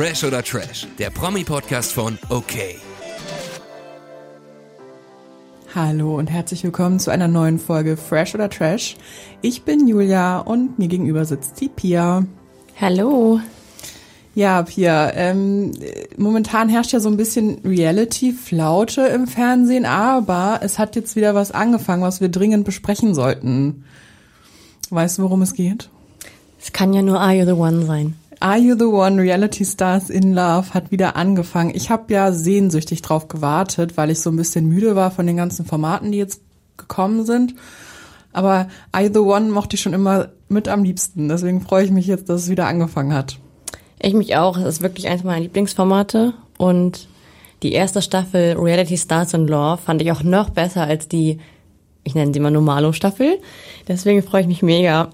Fresh oder Trash, der Promi-Podcast von OK. Hallo und herzlich willkommen zu einer neuen Folge Fresh oder Trash. Ich bin Julia und mir gegenüber sitzt die Pia. Hallo. Ja, Pia, ähm, momentan herrscht ja so ein bisschen Reality-Flaute im Fernsehen, aber es hat jetzt wieder was angefangen, was wir dringend besprechen sollten. Weißt du, worum es geht? Es kann ja nur Are You the One sein. Are You the One Reality Stars in Love hat wieder angefangen. Ich habe ja sehnsüchtig drauf gewartet, weil ich so ein bisschen müde war von den ganzen Formaten, die jetzt gekommen sind. Aber Are You the One mochte ich schon immer mit am liebsten. Deswegen freue ich mich jetzt, dass es wieder angefangen hat. Ich mich auch. Es ist wirklich eines meiner Lieblingsformate. Und die erste Staffel Reality Stars in Love fand ich auch noch besser als die, ich nenne sie mal Normalo-Staffel. Deswegen freue ich mich mega.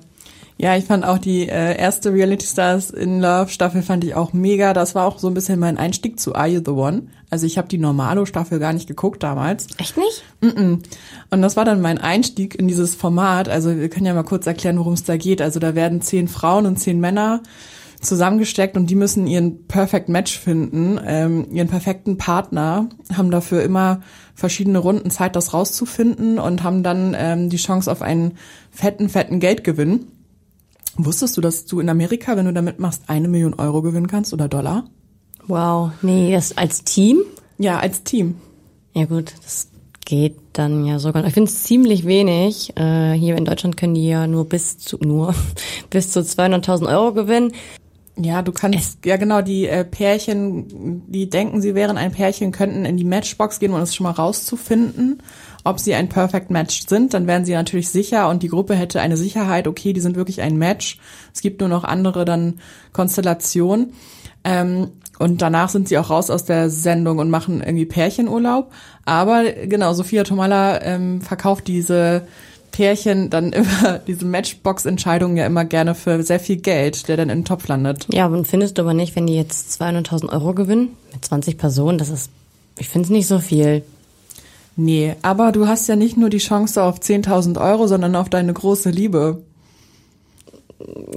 Ja, ich fand auch die äh, erste Reality Stars in Love Staffel fand ich auch mega. Das war auch so ein bisschen mein Einstieg zu Are You the One. Also ich habe die Normalo Staffel gar nicht geguckt damals. Echt nicht? Mm -mm. Und das war dann mein Einstieg in dieses Format. Also wir können ja mal kurz erklären, worum es da geht. Also da werden zehn Frauen und zehn Männer zusammengesteckt und die müssen ihren Perfect Match finden, ähm, ihren perfekten Partner, haben dafür immer verschiedene Runden Zeit, das rauszufinden und haben dann ähm, die Chance auf einen fetten, fetten Geldgewinn. Wusstest du, dass du in Amerika, wenn du damit machst, eine Million Euro gewinnen kannst oder Dollar? Wow. Nee, das als Team? Ja, als Team. Ja gut, das geht dann ja sogar. Ich finde es ziemlich wenig. Äh, hier in Deutschland können die ja nur bis zu nur bis zu 200.000 Euro gewinnen. Ja, du kannst, ja genau, die äh, Pärchen, die denken, sie wären ein Pärchen, könnten in die Matchbox gehen, um es schon mal rauszufinden, ob sie ein Perfect Match sind. Dann wären sie natürlich sicher und die Gruppe hätte eine Sicherheit, okay, die sind wirklich ein Match. Es gibt nur noch andere dann Konstellationen. Ähm, und danach sind sie auch raus aus der Sendung und machen irgendwie Pärchenurlaub. Aber genau, Sophia Tomala ähm, verkauft diese Pärchen dann immer diese Matchbox-Entscheidungen ja immer gerne für sehr viel Geld, der dann im Topf landet. Ja, und findest du aber nicht, wenn die jetzt 200.000 Euro gewinnen mit 20 Personen, das ist, ich finde es nicht so viel. Nee, aber du hast ja nicht nur die Chance auf 10.000 Euro, sondern auf deine große Liebe.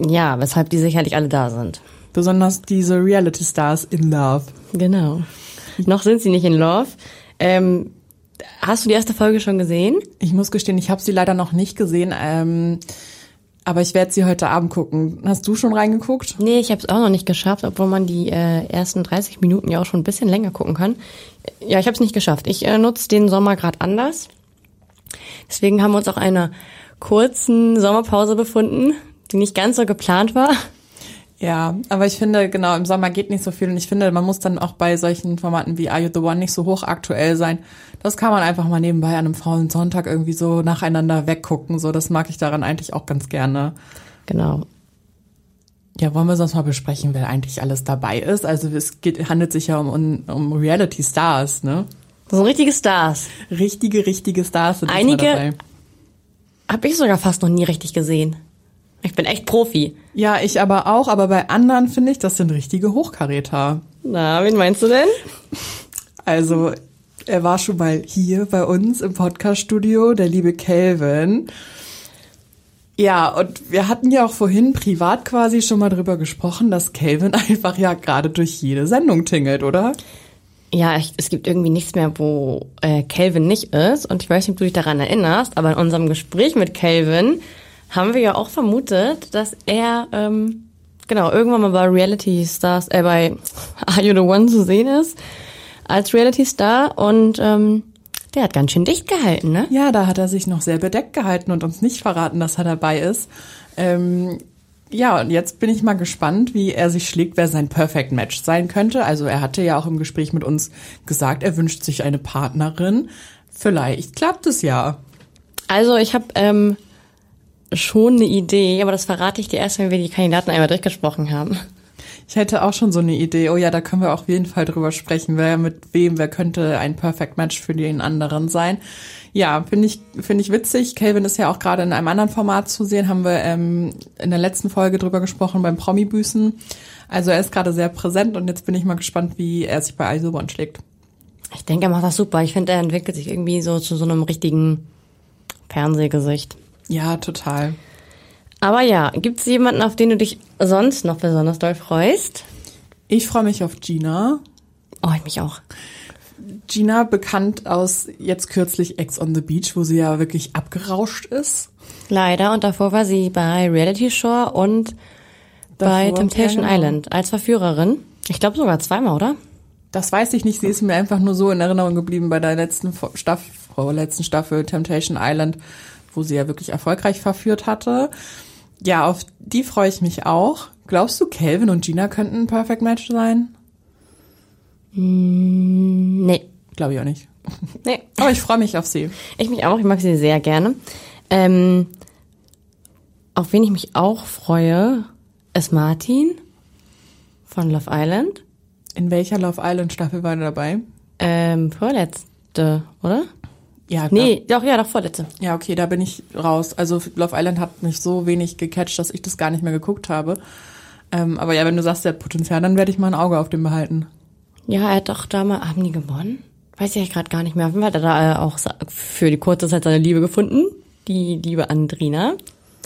Ja, weshalb die sicherlich alle da sind. Besonders diese Reality Stars in Love. Genau. Noch sind sie nicht in Love. Ähm, Hast du die erste Folge schon gesehen? Ich muss gestehen, ich habe sie leider noch nicht gesehen. Ähm, aber ich werde sie heute Abend gucken. Hast du schon reingeguckt? Nee, ich habe es auch noch nicht geschafft, obwohl man die äh, ersten 30 Minuten ja auch schon ein bisschen länger gucken kann. Ja, ich habe es nicht geschafft. Ich äh, nutze den Sommer gerade anders. Deswegen haben wir uns auch einer kurzen Sommerpause befunden, die nicht ganz so geplant war. Ja, aber ich finde, genau, im Sommer geht nicht so viel und ich finde, man muss dann auch bei solchen Formaten wie Are You the One nicht so hochaktuell sein. Das kann man einfach mal nebenbei an einem faulen Sonntag irgendwie so nacheinander weggucken. So, das mag ich daran eigentlich auch ganz gerne. Genau. Ja, wollen wir sonst mal besprechen, wer eigentlich alles dabei ist? Also es geht, handelt sich ja um, um Reality Stars, ne? Das sind richtige Stars. Richtige, richtige Stars sind Einige dabei. Hab ich sogar fast noch nie richtig gesehen. Ich bin echt Profi. Ja, ich aber auch, aber bei anderen finde ich, das sind richtige Hochkaräter. Na, wen meinst du denn? Also, er war schon mal hier bei uns im Podcaststudio, der liebe Kelvin. Ja, und wir hatten ja auch vorhin privat quasi schon mal drüber gesprochen, dass Kelvin einfach ja gerade durch jede Sendung tingelt, oder? Ja, ich, es gibt irgendwie nichts mehr, wo äh, Kelvin nicht ist. Und ich weiß nicht, ob du dich daran erinnerst, aber in unserem Gespräch mit Kelvin haben wir ja auch vermutet, dass er ähm, genau irgendwann mal bei Reality Stars, äh, bei Are You the One zu sehen ist als Reality Star und ähm, der hat ganz schön dicht gehalten, ne? Ja, da hat er sich noch sehr bedeckt gehalten und uns nicht verraten, dass er dabei ist. Ähm, ja, und jetzt bin ich mal gespannt, wie er sich schlägt, wer sein Perfect Match sein könnte. Also er hatte ja auch im Gespräch mit uns gesagt, er wünscht sich eine Partnerin. Vielleicht klappt es ja. Also ich habe ähm, schon eine Idee, aber das verrate ich dir erst, wenn wir die Kandidaten einmal durchgesprochen haben. Ich hätte auch schon so eine Idee. Oh ja, da können wir auch auf jeden Fall drüber sprechen, wer mit wem, wer könnte ein Perfect Match für den anderen sein. Ja, finde ich, finde ich witzig. Calvin ist ja auch gerade in einem anderen Format zu sehen, haben wir ähm, in der letzten Folge drüber gesprochen beim Promi-Büßen. Also er ist gerade sehr präsent und jetzt bin ich mal gespannt, wie er sich bei Isobon schlägt. Ich denke, er macht das super. Ich finde, er entwickelt sich irgendwie so zu so einem richtigen Fernsehgesicht. Ja, total. Aber ja, gibt es jemanden, auf den du dich sonst noch besonders doll freust? Ich freue mich auf Gina. Oh, ich mich auch. Gina, bekannt aus jetzt kürzlich Ex on the Beach, wo sie ja wirklich abgerauscht ist. Leider. Und davor war sie bei Reality Shore und bei Davor, Temptation ja, genau. Island als Verführerin. Ich glaube sogar zweimal, oder? Das weiß ich nicht, sie ist mir einfach nur so in Erinnerung geblieben bei der letzten Staffel, letzten Staffel Temptation Island, wo sie ja wirklich erfolgreich verführt hatte. Ja, auf die freue ich mich auch. Glaubst du, Calvin und Gina könnten ein Perfect Match sein? Nee. Glaube ich auch nicht. Nee. Aber ich freue mich auf sie. Ich mich auch, ich mag sie sehr gerne. Ähm, auf wen ich mich auch freue, ist Martin von Love Island. In welcher Love Island Staffel war er dabei? Ähm, vorletzte, oder? Ja, Nee, doch, ja, doch, vorletzte. Ja, okay, da bin ich raus. Also Love Island hat mich so wenig gecatcht, dass ich das gar nicht mehr geguckt habe. Ähm, aber ja, wenn du sagst, der hat Potenzial, dann werde ich mal ein Auge auf den behalten. Ja, er hat doch da mal, haben die gewonnen? Weiß ich gerade gar nicht mehr. Auf jeden Fall hat er da äh, auch für die kurze Zeit seine Liebe gefunden. Die liebe Andrina.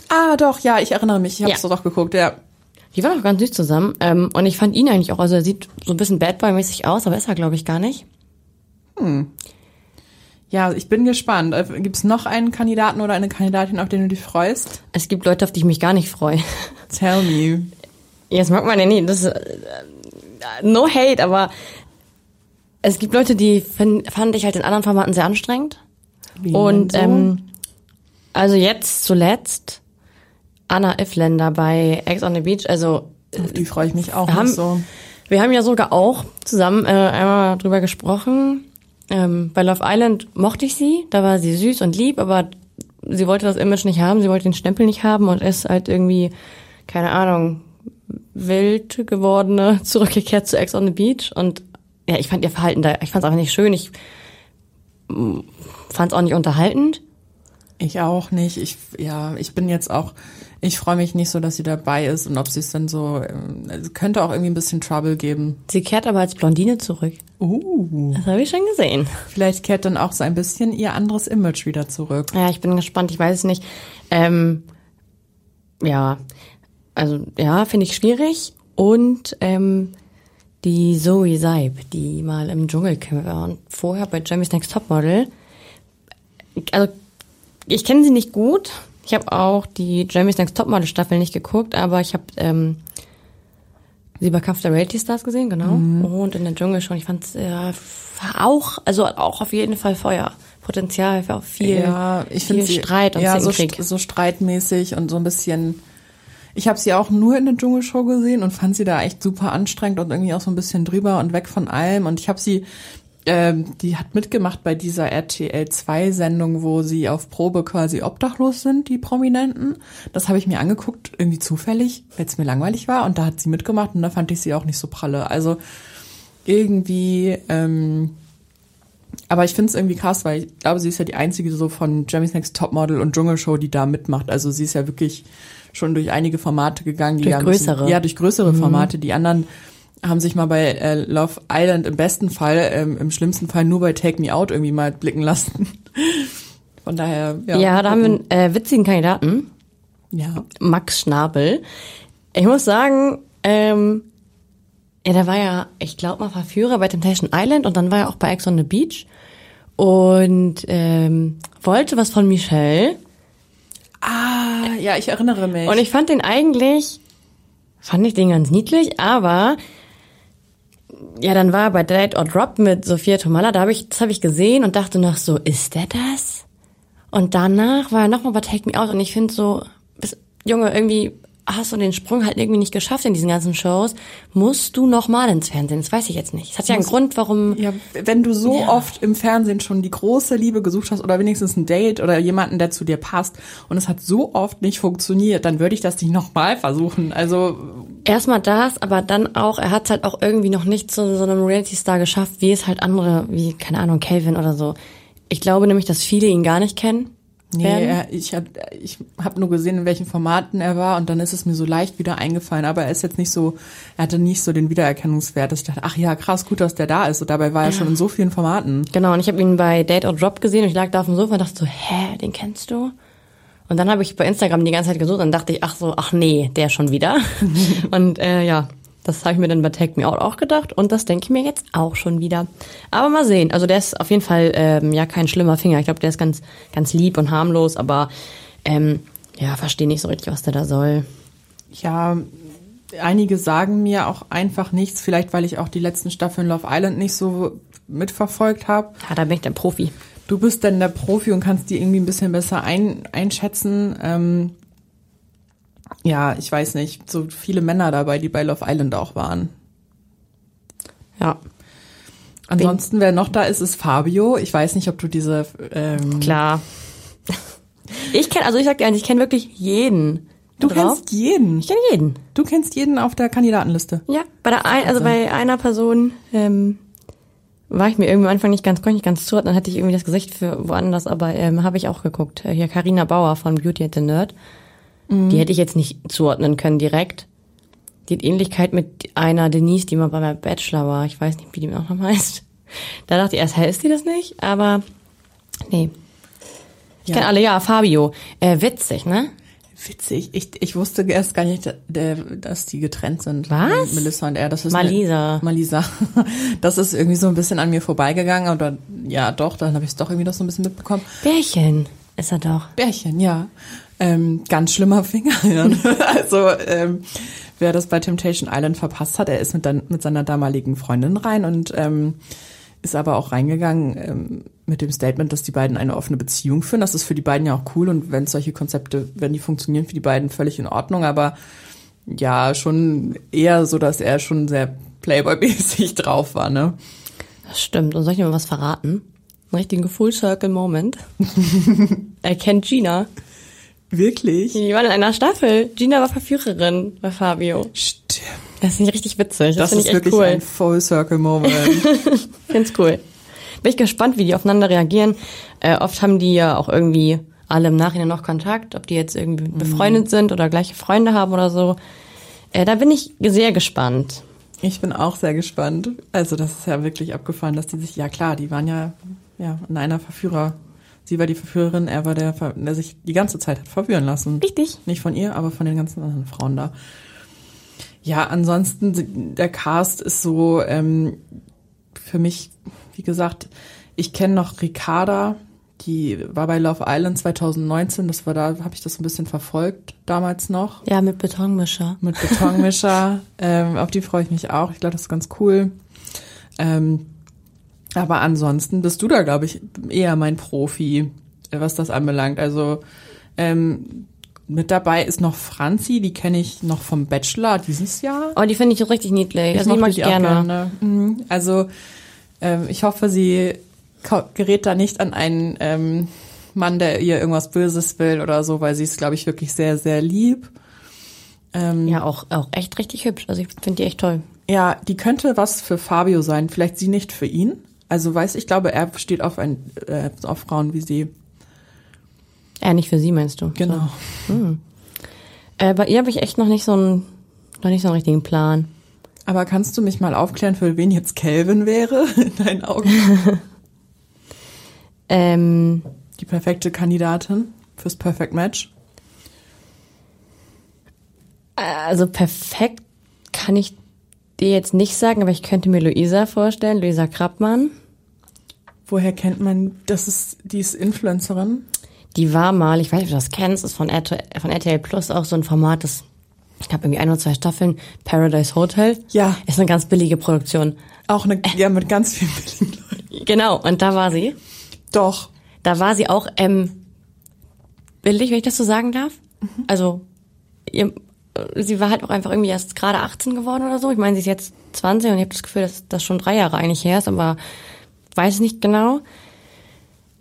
Ah, doch, ja, ich erinnere mich. Ich habe es Ja. doch geguckt, ja. Die waren auch ganz süß zusammen. Ähm, und ich fand ihn eigentlich auch, also er sieht so ein bisschen Bad Boy-mäßig aus, aber ist er, glaube ich, gar nicht. Ja, ich bin gespannt. Äh, Gibt es noch einen Kandidaten oder eine Kandidatin, auf den du dich freust? Es gibt Leute, auf die ich mich gar nicht freue. Tell me. Jetzt mag man ja nie, das ist, äh, no hate, aber es gibt Leute, die fand ich halt in anderen Formaten sehr anstrengend. Wen Und so? ähm, also jetzt zuletzt Anna Ifländer bei Ex on the Beach. Also auf die freue ich mich auch wir haben, nicht so. wir haben ja sogar auch zusammen äh, einmal drüber gesprochen. Ähm, bei Love Island mochte ich sie, da war sie süß und lieb, aber sie wollte das Image nicht haben, sie wollte den Stempel nicht haben und ist halt irgendwie, keine Ahnung, wild gewordene, zurückgekehrt zu Ex on the Beach. Und ja, ich fand ihr Verhalten da, ich fand es einfach nicht schön, ich fand es auch nicht unterhaltend. Ich auch nicht. Ich, ja, ich bin jetzt auch, ich freue mich nicht so, dass sie dabei ist und ob sie es dann so, es könnte auch irgendwie ein bisschen Trouble geben. Sie kehrt aber als Blondine zurück. Uh. Das habe ich schon gesehen. Vielleicht kehrt dann auch so ein bisschen ihr anderes Image wieder zurück. Ja, ich bin gespannt, ich weiß es nicht. Ähm, ja, also ja, finde ich schwierig. Und ähm, die Zoe Seib, die mal im Dschungelcamp war und vorher bei Jeremy's Next Topmodel. Also ich kenne sie nicht gut. Ich habe auch die Jeremy's Next Topmodel Staffel nicht geguckt, aber ich habe ähm, sie bei Kampf der Reality Stars gesehen, genau. Und in der Dschungel schon. Ich fand ja, auch, also auch auf jeden Fall Feuer. Potenzial für viel, ja, ich viel sie Streit und ja, so, st- so streitmäßig und so ein bisschen. Ich habe sie auch nur in der Dschungelshow gesehen und fand sie da echt super anstrengend und irgendwie auch so ein bisschen drüber und weg von allem. Und ich habe sie, ähm, die hat mitgemacht bei dieser RTL 2 Sendung, wo sie auf Probe quasi obdachlos sind, die Prominenten. Das habe ich mir angeguckt, irgendwie zufällig, weil es mir langweilig war. Und da hat sie mitgemacht und da fand ich sie auch nicht so pralle. Also irgendwie. Ähm, aber ich finde es irgendwie krass, weil ich glaube, sie ist ja die einzige so von Jeremy's Next Topmodel und Dschungelshow, die da mitmacht. Also sie ist ja wirklich schon durch einige Formate gegangen, die Durch ja ein bisschen- größere. ja durch größere Formate. Die anderen haben sich mal bei äh, Love Island im besten Fall, ähm, im schlimmsten Fall nur bei Take Me Out irgendwie mal blicken lassen. Von daher, ja. Ja, da haben wir einen äh, witzigen Kandidaten, Ja. Max Schnabel. Ich muss sagen, ähm, ja, der war ja, ich glaube mal Verführer bei Temptation Island und dann war er auch bei Ex on the Beach und ähm, wollte was von Michelle. Ah, ja, ich erinnere mich. Und ich fand den eigentlich, fand ich den ganz niedlich, aber ja, dann war er bei Date or Drop mit Sophia Tomala, da habe ich, das habe ich gesehen und dachte noch so, ist der das? Und danach war er nochmal bei Take Me Out und ich finde so, bis, Junge, irgendwie hast du den Sprung halt irgendwie nicht geschafft in diesen ganzen Shows, musst du nochmal ins Fernsehen, das weiß ich jetzt nicht. Es hat ja einen Grund, warum, Ja, wenn du so Ja. oft im Fernsehen schon die große Liebe gesucht hast oder wenigstens ein Date oder jemanden, der zu dir passt und es hat so oft nicht funktioniert, dann würde ich das nicht nochmal versuchen. Also Erstmal das, aber dann auch, er hat halt auch irgendwie noch nicht zu so einem Reality-Star geschafft, wie es halt andere, wie, keine Ahnung, Calvin oder so. Ich glaube nämlich, dass viele ihn gar nicht kennen. Nee, er, ich habe ich hab nur gesehen, in welchen Formaten er war und dann ist es mir so leicht wieder eingefallen. Aber er ist jetzt nicht so, er hatte nicht so den Wiedererkennungswert, dass ich dachte, ach ja, krass, gut, dass der da ist. Und dabei war er schon in so vielen Formaten. Genau, und ich habe ihn bei Date or Drop gesehen und ich lag da auf dem Sofa und dachte so, hä, den kennst du? Und dann habe ich bei Instagram die ganze Zeit gesucht und dachte ich, ach so, ach nee, der schon wieder. und äh, ja, Das habe ich mir dann bei Take Me Out auch gedacht und das denke ich mir jetzt auch schon wieder. Aber mal sehen. Also der ist auf jeden Fall ähm, ja kein schlimmer Finger. Ich glaube, der ist ganz, ganz lieb und harmlos, aber ähm, ja, verstehe nicht so richtig, was der da soll. Ja, einige sagen mir auch einfach nichts, vielleicht weil ich auch die letzten Staffeln Love Island nicht so mitverfolgt habe. Ja, da bin ich der Profi. Du bist dann der Profi und kannst die irgendwie ein bisschen besser ein, einschätzen. Ähm, ja, ich weiß nicht, so viele Männer dabei, die bei Love Island auch waren. Ja, Ansonsten, wer noch da ist, ist Fabio. Ich weiß nicht, ob du diese ähm, klar. Ich kenne, also ich sag dir eins, ich kenne wirklich jeden. Du drauf. kennst jeden. Ich kenne jeden. Du kennst jeden auf der Kandidatenliste. Ja, bei der ein, also bei einer Person ähm, war ich mir irgendwie am Anfang nicht ganz, konnte ich nicht ganz zuordnen, dann hatte ich irgendwie das Gesicht für woanders, aber ähm, habe ich auch geguckt. Äh, Hier Karina Bauer von Beauty and the Nerd. Die hätte ich jetzt nicht zuordnen können direkt. Die hat Ähnlichkeit mit einer Denise, die mal bei meinem Bachelor war. Ich weiß nicht, wie die auch noch heißt. Da dachte ich erst, hä, ist die das nicht? Aber nee. Ich Ja. kenne alle, ja, Fabio. Äh, witzig, ne? Witzig. Ich, ich wusste erst gar nicht, der, dass die getrennt sind. Was? Melissa und er. Das ist Malisa. Eine, Malisa. Das ist irgendwie so ein bisschen an mir vorbeigegangen. Oder ja, doch, dann habe ich es doch irgendwie noch so ein bisschen mitbekommen. Bärchen ist er doch. Bärchen, ja. Ähm, ganz schlimmer Finger. Ja. also ähm, wer das bei Temptation Island verpasst hat, er ist mit, dann, mit seiner damaligen Freundin rein und ähm, ist aber auch reingegangen ähm, mit dem Statement, dass die beiden eine offene Beziehung führen. Das ist für die beiden ja auch cool und wenn solche Konzepte, wenn die funktionieren, für die beiden völlig in Ordnung. Aber ja, schon eher so, dass er schon sehr Playboy-mäßig drauf war, ne? Das stimmt. Und soll ich dir mal was verraten? Einen richtigen Full-Circle-Moment. er kennt Gina. Wirklich? Die waren in einer Staffel. Gina war Verführerin bei Fabio. Stimmt. Das finde ich richtig witzig. Das, Das, finde ist ich echt wirklich cool. ein Full-Circle-Moment. Find's cool. Bin ich gespannt, wie die aufeinander reagieren. Äh, oft haben die ja auch irgendwie alle im Nachhinein noch Kontakt, ob die jetzt irgendwie Mhm. befreundet sind oder gleiche Freunde haben oder so. Äh, da bin ich sehr gespannt. Ich bin auch sehr gespannt. Also das ist ja wirklich abgefahren, dass die sich, ja klar, die waren ja, ja in einer Verführer. Sie war die Verführerin, er war der, der sich die ganze Zeit hat verführen lassen. Richtig. Nicht von ihr, aber von den ganzen anderen Frauen da. Ja, ansonsten, der Cast ist so, ähm, für mich, wie gesagt, ich kenne noch Ricarda, die war bei Love Island 2019, das war da, habe ich das ein bisschen verfolgt, damals noch Ja, mit Betonmischer. mit Betonmischer. ähm, auf die freue ich mich auch. Ich glaube, das ist ganz cool. Ähm, aber ansonsten bist du da, glaube ich, eher mein Profi, was das anbelangt. Also ähm, mit dabei ist noch Franzi, die kenne ich noch vom Bachelor dieses Jahr. Oh, die finde ich richtig niedlich. Also die mag ich auch gerne. Mhm. Also ähm, ich hoffe, sie gerät da nicht an einen ähm, Mann, der ihr irgendwas Böses will oder so, weil sie ist, glaube ich, wirklich sehr, sehr lieb. Ähm, Ja, auch, auch echt richtig hübsch. Also ich finde die echt toll. Ja, die könnte was für Fabio sein, vielleicht sie nicht für ihn. Also weiß ich glaube, er steht auf ein äh, auf Frauen wie sie. Äh, nicht für sie, meinst du? Genau. Äh, bei ihr habe ich echt noch nicht so einen, noch nicht so einen richtigen Plan. Aber kannst du mich mal aufklären, für wen jetzt Calvin wäre in deinen Augen? Ähm, Die perfekte Kandidatin fürs Perfect Match. also perfekt kann ich dir jetzt nicht sagen, aber ich könnte mir Luisa vorstellen, Luisa Krappmann. Woher kennt man, das ist die ist Influencerin? Die war mal, ich weiß nicht, ob du das kennst, ist von RTL, von RTL Plus auch so ein Format, das ich glaube irgendwie ein oder zwei Staffeln, Paradise Hotel. Ja. Ist eine ganz billige Produktion. Auch eine, ja mit ganz vielen billigen Leuten. Genau, und da war sie. Doch. Da war sie auch ähm, billig, wenn ich das so sagen darf. Also ihr, sie war halt auch einfach irgendwie erst gerade 18 geworden oder so. Ich meine, sie ist jetzt 20 und ich habe das Gefühl, dass das schon drei Jahre eigentlich her ist, aber weiß nicht genau.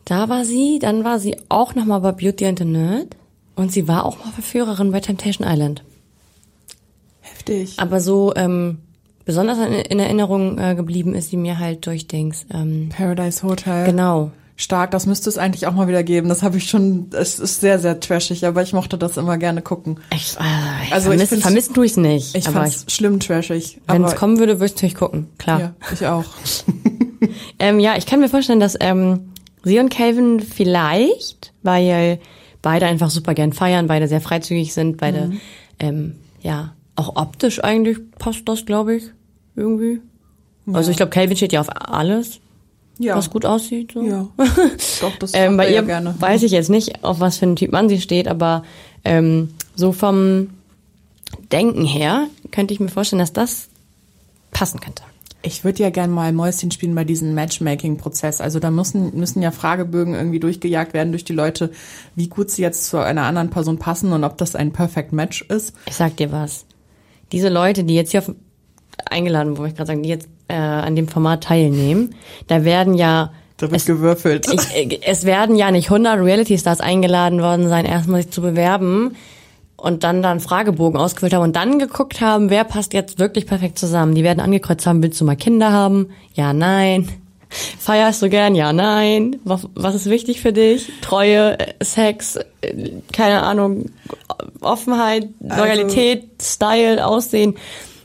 Da war sie, dann war sie auch noch mal bei Beauty and the Nerd und sie war auch mal Verführerin bei Temptation Island. Heftig. Aber so ähm, besonders in, in Erinnerung äh, geblieben ist sie mir halt durch Dings. Ähm, Paradise Hotel. genau. Stark, das müsste es eigentlich auch mal wieder geben. Das habe ich schon, es ist sehr, sehr trashig, aber ich mochte das immer gerne gucken. Ich, äh, ich Also ich vermiss, find's- vermissen tue ich es nicht. Ich fand's schlimm trashig. wenn es kommen würde, würde ich natürlich gucken. Klar. Ja, ich auch. Ähm, ja, ich kann mir vorstellen, dass ähm, sie und Calvin vielleicht, weil beide einfach super gern feiern, beide sehr freizügig sind, beide Mhm. ähm, ja auch optisch eigentlich passt das, glaube ich, irgendwie. Also ich glaube, Calvin steht ja auf alles, Ja. was gut aussieht. So. Ja. Doch, das Ähm, bei ihr ja gerne. weiß ich jetzt nicht, auf was für einen Typ Mann sie steht, aber ähm, so vom Denken her könnte ich mir vorstellen, dass das passen könnte. Ich würde ja gerne mal Mäuschen spielen bei diesem Matchmaking-Prozess. Also da müssen, müssen ja Fragebögen irgendwie durchgejagt werden durch die Leute, wie gut sie jetzt zu einer anderen Person passen und ob das ein Perfect Match ist. Ich sag dir was. Diese Leute, die jetzt hier auf, eingeladen, wo ich gerade sagen, die jetzt äh, an dem Format teilnehmen, da werden ja Da wird gewürfelt. ich, äh, es werden ja nicht 100 Reality Stars eingeladen worden sein, erstmal sich zu bewerben und dann dann Fragebogen ausgefüllt haben und dann geguckt haben, wer passt jetzt wirklich perfekt zusammen. Die werden angekreuzt haben, willst du mal Kinder haben? Ja, nein. Feierst du gern? Ja, nein. Was, was ist wichtig für dich? Treue, Sex, äh, keine Ahnung, Offenheit, Loyalität, Style, Aussehen.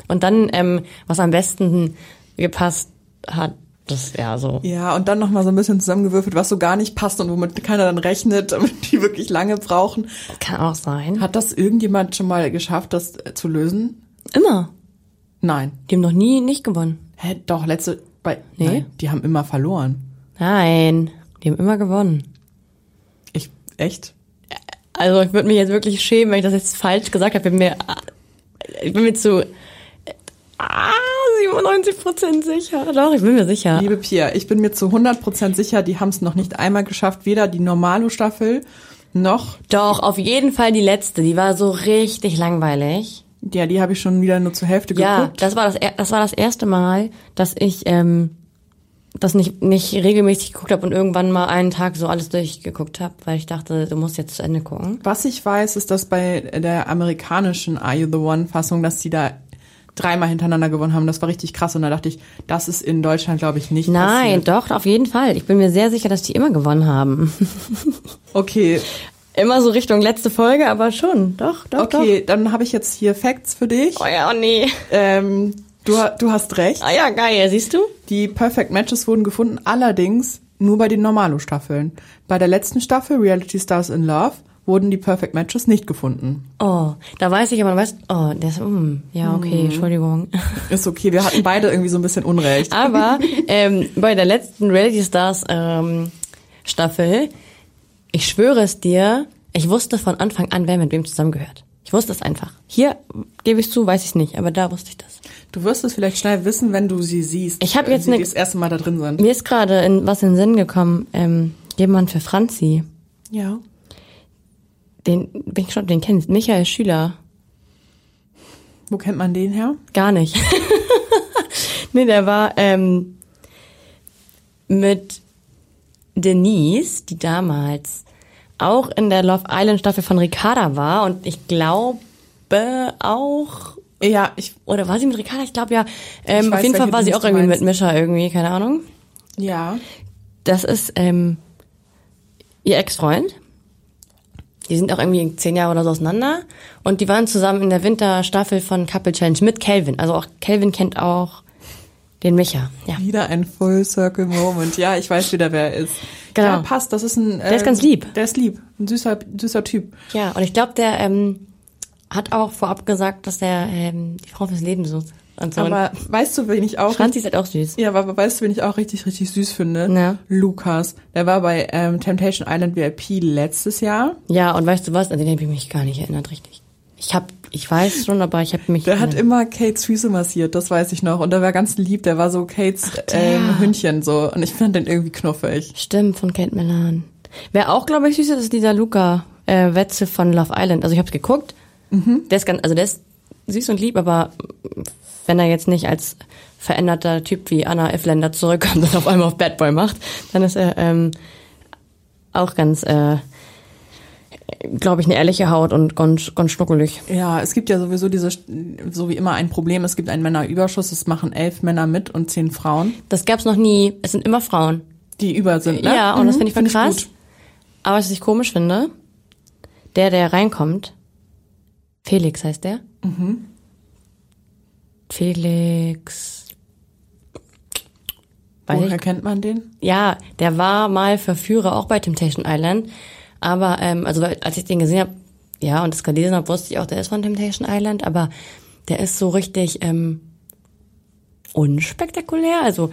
Und dann, ähm, was am besten gepasst hat, das ja so. Ja, und dann nochmal so ein bisschen zusammengewürfelt, was so gar nicht passt und womit keiner dann rechnet, damit die wirklich lange brauchen. Kann auch sein. Hat das irgendjemand schon mal geschafft, das äh, zu lösen? Immer. Nein. Die haben noch nie nicht gewonnen. Hä, doch, letzte, bei, Nee. nein, die haben immer verloren. Nein, die haben immer gewonnen. Ich, echt? Also ich würde mich jetzt wirklich schämen, wenn ich das jetzt falsch gesagt habe. Ich bin mir, ich bin mir zu ah, 97 Prozent sicher. Doch, ich bin mir sicher. Liebe Pia, ich bin mir zu 100% sicher, die haben es noch nicht einmal geschafft, weder die Normalo-Staffel noch, Doch, auf jeden Fall die letzte. Die war so richtig langweilig. ja, die habe ich schon wieder nur zur Hälfte Ja, geguckt. das war das, das war das erste Mal, dass ich ähm, das nicht, nicht regelmäßig geguckt habe und irgendwann mal einen Tag so alles durchgeguckt habe, weil ich dachte, du musst jetzt zu Ende gucken. Was ich weiß, ist, dass bei der amerikanischen Are You the One-Fassung, dass die da dreimal hintereinander gewonnen haben. Das war richtig krass. Und da dachte ich, das ist in Deutschland, glaube ich, nicht Nein, passiert. doch, auf jeden Fall. Ich bin mir sehr sicher, dass die immer gewonnen haben. Okay, Immer so Richtung letzte Folge, aber schon. Doch, doch, okay, dann habe ich jetzt hier Facts für dich. doch. Oh ja, oh nee. Ähm, du, du hast recht. Ah ja, geil, siehst du? Die Perfect Matches wurden gefunden, allerdings nur bei den Normalo-Staffeln. Bei der letzten Staffel, Reality Stars in Love, wurden die Perfect Matches nicht gefunden. Oh, da weiß ich aber, weißt, oh, das, mm, ja, okay, Entschuldigung. Ist okay, wir hatten beide irgendwie so ein bisschen Unrecht. Aber ähm, bei der letzten Reality Stars ähm, Staffel, ich schwöre es dir, ich wusste von Anfang an, wer mit wem zusammengehört. Ich wusste es einfach. Hier gebe ich zu, weiß ich nicht, aber da wusste ich das. Du wirst es vielleicht schnell wissen, wenn du sie siehst. Ich hab wenn jetzt ne- das erste Mal da drin sind. Mir ist gerade in, was in den Sinn gekommen, ähm, jemand für Franzi. Ja. Den bin ich schon, den kennst Michael Schüler. Wo kennt man den her? Gar nicht. nee, der war ähm, mit Denise, die damals auch in der Love Island Staffel von Ricarda war und ich glaube auch Ja, ich, oder war sie mit Ricarda? Ich glaube ja. Ähm, auf jeden Fall war sie auch irgendwie meinst. mit Mischa irgendwie, keine Ahnung. ja. Das ist ähm, ihr Ex-Freund. Die sind auch irgendwie zehn Jahre oder so auseinander. Und die waren zusammen in der Winterstaffel von Couple Challenge mit Calvin. Also auch Calvin kennt auch den Micha. Ja. Wieder ein Full Circle Moment. Ja, ich weiß wieder, wer er ist. Genau. Ja, passt. Das ist ein. Der ist ganz lieb. Der ist lieb. Ein süßer, süßer Typ. Ja, und ich glaube, der ähm, hat auch vorab gesagt, dass er ähm, die Frau fürs Leben sucht. So. Aber weißt du, wen ich auch. Franzi ist halt auch süß. Ja, aber weißt du, wen ich auch richtig, richtig süß finde? Ja. Lukas. Der war bei ähm, Temptation Island VIP letztes Jahr. Ja, und weißt du was? An den habe ich mich gar nicht erinnert, richtig. Ich hab, ich weiß schon, aber ich habe mich. Der hat immer Kates Füße massiert, das weiß ich noch. Und der war ganz lieb, der war so Kates der. ähm, Hündchen so. Und ich fand den irgendwie knuffig. Stimmt, von Kate Milan. Wer auch, glaube ich, süß ist, ist dieser Luca äh, Wetzel von Love Island. Also ich habe geguckt. Der ist ganz, also der ist süß und lieb, aber wenn er jetzt nicht als veränderter Typ wie Anna Ifländer zurückkommt und auf einmal auf Bad Boy macht, dann ist er ähm, auch ganz, äh, glaube ich, eine ehrliche Haut und ganz, ganz schnuckelig. Ja, es gibt ja sowieso diese, so wie immer ein Problem. Es gibt einen Männerüberschuss, es machen elf Männer mit und zehn Frauen, Das gab's noch nie. Es sind immer Frauen. die über sind. Ne? Ja, und das finde ich voll Find krass. gut. Aber was ich komisch finde, der, der reinkommt, Felix heißt der. Mhm. Felix. Woher kennt man den? ja, der war mal Verführer auch bei Temptation Island. Aber, ähm, also als ich den gesehen habe, ja, und das gelesen habe, wusste ich auch, der ist von Temptation Island, aber der ist so richtig ähm, unspektakulär. Also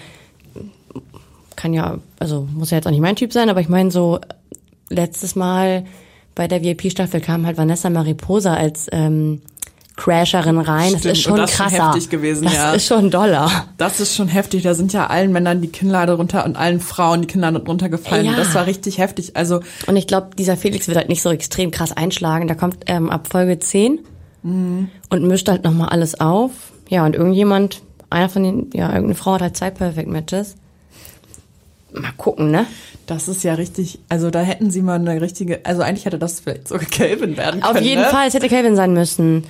kann ja, also muss ja jetzt auch nicht mein Typ sein, aber ich meine so letztes Mal bei der VIP-Staffel kam halt Vanessa Mariposa als ähm, Crasherin rein. Stimmt, das ist schon das ist schon krasser. heftig gewesen, das ja. ist schon doller. Das ist schon heftig. Da sind ja allen Männern die Kinnlade runter und allen Frauen die Kinnlade runtergefallen. Ja. Und Das war richtig heftig. Also Und ich glaube, dieser Felix wird halt nicht so extrem krass einschlagen. Der kommt ähm, ab Folge 10 Mhm. und mischt halt nochmal alles auf. Ja, und irgendjemand, einer von den, ja, irgendeine Frau hat halt zwei Perfect Matches. Mal gucken, ne? das ist ja richtig. Also da hätten sie mal eine richtige. Also eigentlich hätte das vielleicht sogar Calvin werden können. Auf jeden ne? Fall, es hätte Calvin sein müssen.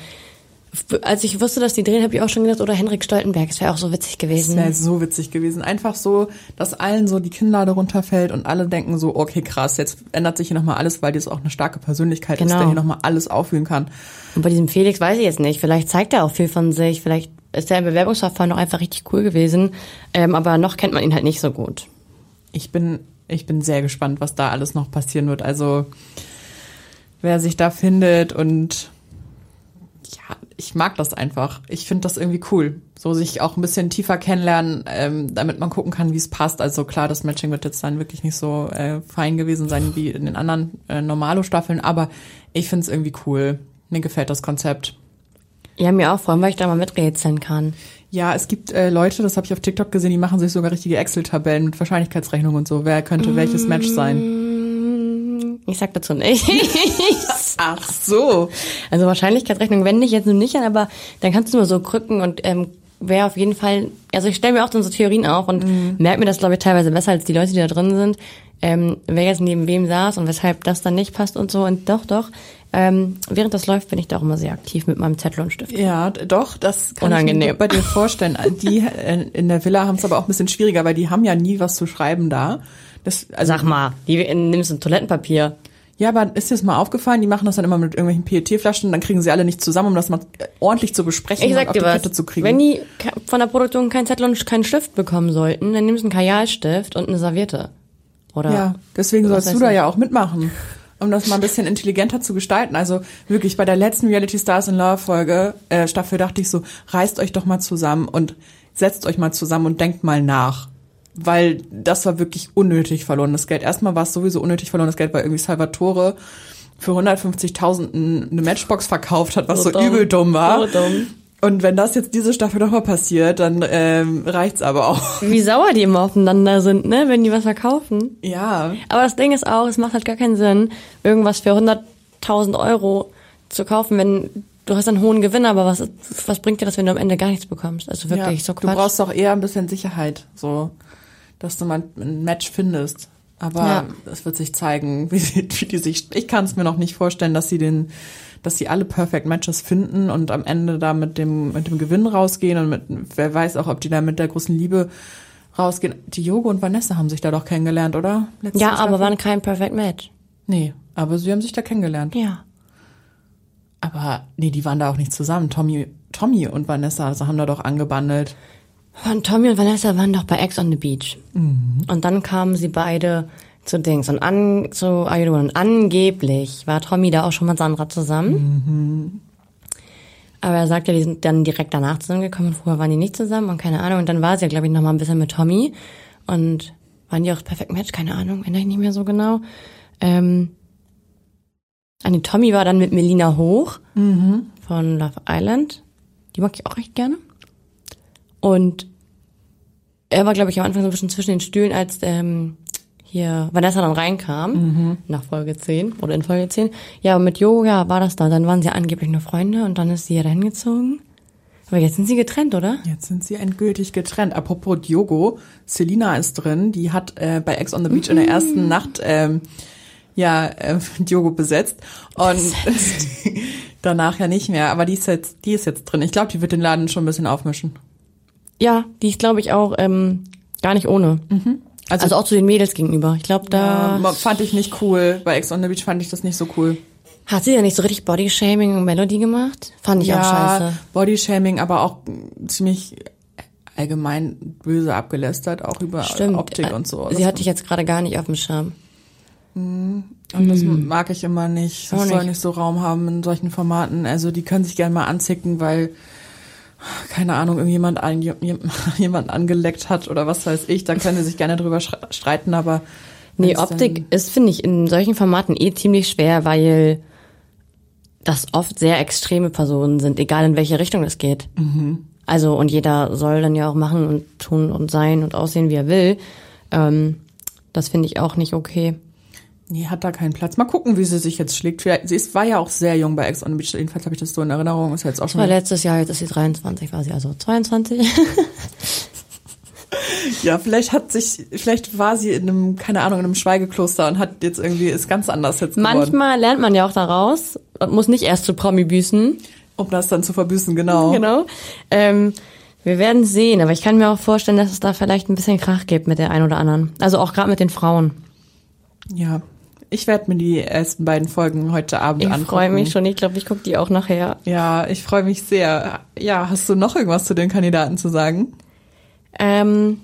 Als ich wusste, dass die drehen, habe ich auch schon gedacht, oder Henrik Stoltenberg, es wäre auch so witzig Das gewesen. wäre so witzig gewesen. Einfach so, dass allen so die Kinnlade runterfällt und alle denken so, okay, krass, jetzt ändert sich hier nochmal alles, weil die ist auch eine starke Persönlichkeit ist, Genau. der hier nochmal alles auffühlen kann. Und bei diesem Felix weiß ich jetzt nicht. Vielleicht zeigt er auch viel von sich. Vielleicht ist er im Bewerbungsverfahren noch einfach richtig cool gewesen. Ähm, aber noch kennt man ihn halt nicht so gut. Ich bin, ich bin sehr gespannt, was da alles noch passieren wird. Also, wer sich da findet und ja, ich mag das einfach. Ich finde das irgendwie cool. So sich auch ein bisschen tiefer kennenlernen, ähm, damit man gucken kann, wie es passt. Also klar, das Matching wird jetzt dann wirklich nicht so äh, fein gewesen sein wie in den anderen äh, Normalo-Staffeln, aber ich finde es irgendwie cool. Mir gefällt das Konzept. Ja, mir auch, allem, weil ich da mal miträtseln kann. Ja, es gibt äh, Leute, das habe ich auf TikTok gesehen, die machen sich sogar richtige Excel-Tabellen mit Wahrscheinlichkeitsrechnung und so. Wer könnte welches Match sein? Ich sag dazu nicht. Ach so. Also Wahrscheinlichkeitsrechnung wende ich jetzt nur nicht an, aber dann kannst du nur so krücken und ähm, wer auf jeden Fall, also ich stelle mir auch dann so Theorien auf und Mhm. merke mir das, glaube ich, teilweise besser als die Leute, die da drin sind, ähm, wer jetzt neben wem saß und weshalb das dann nicht passt und so. Und doch, doch, ähm, während das läuft, bin ich da auch immer sehr aktiv mit meinem Zettel und Stift. Ja, doch, das kann ich Unangenehm. mir bei dir vorstellen. Die äh, in der Villa haben es aber auch ein bisschen schwieriger, weil die haben ja nie was zu schreiben da. Das, also, Sag mal, die nimmst du ein Toilettenpapier. ja, aber ist dir das mal aufgefallen? Die machen das dann immer mit irgendwelchen PET-Flaschen, dann kriegen sie alle nicht zusammen, um das mal äh, ordentlich zu besprechen Ich und sag auf dir die was, Kette zu kriegen. wenn die von der Produktion keinen Zettel und keinen Stift bekommen sollten, dann nimmst du einen Kajalstift und eine Serviette. Oder? Ja, deswegen sollst du da ich. ja auch mitmachen, um das mal ein bisschen intelligenter zu gestalten. Also wirklich bei der letzten Reality Stars in Love Folge, äh, Staffel dachte ich so, reißt euch doch mal zusammen und setzt euch mal zusammen und denkt mal nach. Weil das war wirklich unnötig verlorenes Geld. Erstmal war es sowieso unnötig verlorenes Geld, weil irgendwie Salvatore für 150.000 eine Matchbox verkauft hat, was so, So dumm. übel dumm war. So dumm. Und wenn das jetzt diese Staffel nochmal passiert, dann ähm, reicht's aber auch. Wie sauer die immer aufeinander sind, ne, wenn die was verkaufen. Ja. Aber das Ding ist auch, es macht halt gar keinen Sinn, irgendwas für 100.000 Euro zu kaufen, wenn du hast einen hohen Gewinn, aber was, was bringt dir das, wenn du am Ende gar nichts bekommst? Also wirklich, ja, so Du Quatsch. brauchst doch eher ein bisschen Sicherheit, so, dass du mal ein Match findest. Aber Ja. es wird sich zeigen, wie, sie- wie die sich. Ich kann es mir noch nicht vorstellen, dass sie den, dass sie alle Perfect Matches finden und am Ende da mit dem mit dem Gewinn rausgehen und mit wer weiß auch, ob die da mit der großen Liebe rausgehen. Diogo und Vanessa haben sich da doch kennengelernt, oder? Letzte ja, aber Staffel? waren kein Perfect Match. nee, aber sie haben sich da kennengelernt. Ja. Aber nee, die waren da auch nicht zusammen. Tommy, Tommy und Vanessa also haben da doch angebandelt. Und Tommy und Vanessa waren doch bei Ex on the Beach. Mhm. Und dann kamen sie beide zu Dings und an, zu Ayodon. Und angeblich war Tommy da auch schon mit Sandra zusammen. Aber er sagt ja, die sind dann direkt danach zusammengekommen. Und Vorher waren die nicht zusammen und keine Ahnung. Und dann war sie ja, glaube ich, noch mal ein bisschen mit Tommy. Und waren die auch Perfect Match? Keine Ahnung, erinnere ich nicht mehr so genau. Ähm, nee, Tommy war dann mit Melina Hoch von Love Island. Die mag ich auch recht gerne. Und er war, glaube ich, am Anfang so ein bisschen zwischen den Stühlen, als ähm, hier Vanessa dann reinkam, nach Folge 10 oder in Folge 10. Ja, mit Yoga war das da. Dann waren sie angeblich nur Freunde und dann ist sie ja dahin gezogen. Aber jetzt sind sie getrennt, oder? Jetzt sind sie endgültig getrennt. Apropos Diogo, Selina ist drin. Die hat äh, bei Ex on the Beach in der ersten Nacht ähm, ja äh, Diogo besetzt und danach ja nicht mehr. Aber die ist jetzt, die ist jetzt drin. Ich glaube, die wird den Laden schon ein bisschen aufmischen. Ja, die ist, glaube ich, auch ähm, gar nicht ohne. Also, Also auch zu den Mädels gegenüber. Ich glaube, da äh, fand ich nicht cool. Bei Ex on the Beach fand ich das nicht so cool. hat sie ja nicht so richtig Bodyshaming und Melody gemacht. Fand ich auch scheiße. Bodyshaming, aber auch ziemlich allgemein böse abgelästert, auch über Stimmt. Optik und so. Sie hatte ich jetzt gerade gar nicht auf dem Schirm. Und das mag ich immer nicht. Das Auch soll nicht. nicht so Raum haben in solchen Formaten. Also die können sich gerne mal anzicken, weil keine Ahnung, irgendjemand ein, jemand angeleckt hat oder was weiß ich, da können sie sich gerne drüber streiten, aber Nee, Optik ist, finde ich, in solchen Formaten eh ziemlich schwer, weil das oft sehr extreme Personen sind, egal in welche Richtung es geht. Mhm. Also, und jeder soll dann ja auch machen und tun und sein und aussehen, wie er will. Ähm, das finde ich auch nicht okay. Nee, hat da keinen Platz. Mal gucken, wie sie sich jetzt schlägt. Sie ist, war ja auch sehr jung bei Ex on the Beach. Jedenfalls habe ich das so in Erinnerung. Ist ja jetzt auch schon. Das war letztes Jahr, jetzt ist sie 23 quasi, also 22. ja, vielleicht hat sich, vielleicht war sie in einem, keine Ahnung, in einem Schweigekloster und hat jetzt irgendwie, ist ganz anders jetzt geworden. Manchmal lernt man ja auch daraus und muss nicht erst zu Promi büßen. Um das dann zu verbüßen, genau. Genau. Ähm, wir werden sehen, aber ich kann mir auch vorstellen, dass es da vielleicht ein bisschen Krach gibt mit der einen oder anderen. Also auch gerade mit den Frauen. Ja, ich werde mir die ersten beiden Folgen heute Abend ich angucken. Ich freue mich schon. Ich glaube, ich gucke die auch nachher. Ja, ich freue mich sehr. Ja, hast du noch irgendwas zu den Kandidaten zu sagen? Ähm,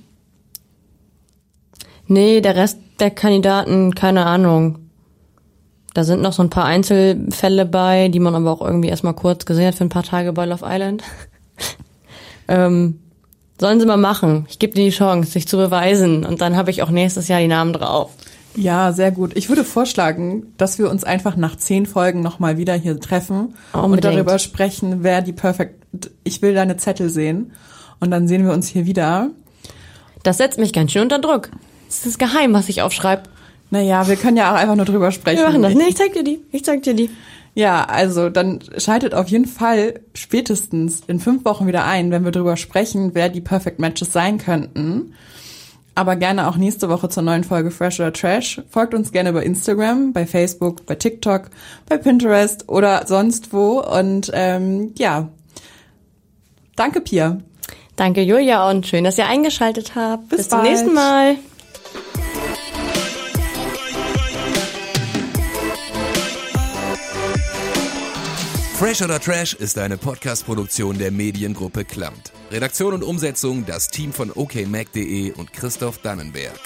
nee, der Rest der Kandidaten, keine Ahnung. Da sind noch so ein paar Einzelfälle bei, die man aber auch irgendwie erstmal kurz gesehen hat für ein paar Tage bei Love Island. ähm, sollen sie mal machen. Ich gebe dir die Chance, sich zu beweisen. Und dann habe ich auch nächstes Jahr die Namen drauf. Ja, sehr gut. Ich würde vorschlagen, dass wir uns einfach nach zehn Folgen nochmal wieder hier treffen Unbedingt. und darüber sprechen, wer die Perfect. Ich will deine Zettel sehen. Und dann sehen wir uns hier wieder. Das setzt mich ganz schön unter Druck. Das ist geheim, was ich aufschreibe. Naja, wir können ja auch einfach nur drüber sprechen. Wir machen das. Nee, ich zeig dir die. Ich zeig dir die. Ja, also dann schaltet auf jeden Fall spätestens in fünf Wochen wieder ein, wenn wir drüber sprechen, wer die Perfect Matches sein könnten. Aber gerne auch nächste Woche zur neuen Folge Fresh oder Trash. Folgt uns gerne bei Instagram, bei Facebook, bei TikTok, bei Pinterest oder sonst wo. Und ähm, ja, danke Pia. Danke, Julia, und schön, dass ihr eingeschaltet habt. Bis, Bis zum nächsten Mal. Fresh oder Trash ist eine Podcast-Produktion der Mediengruppe Klamt. Redaktion und Umsetzung das Team von okmac.de und Christoph Dannenberg.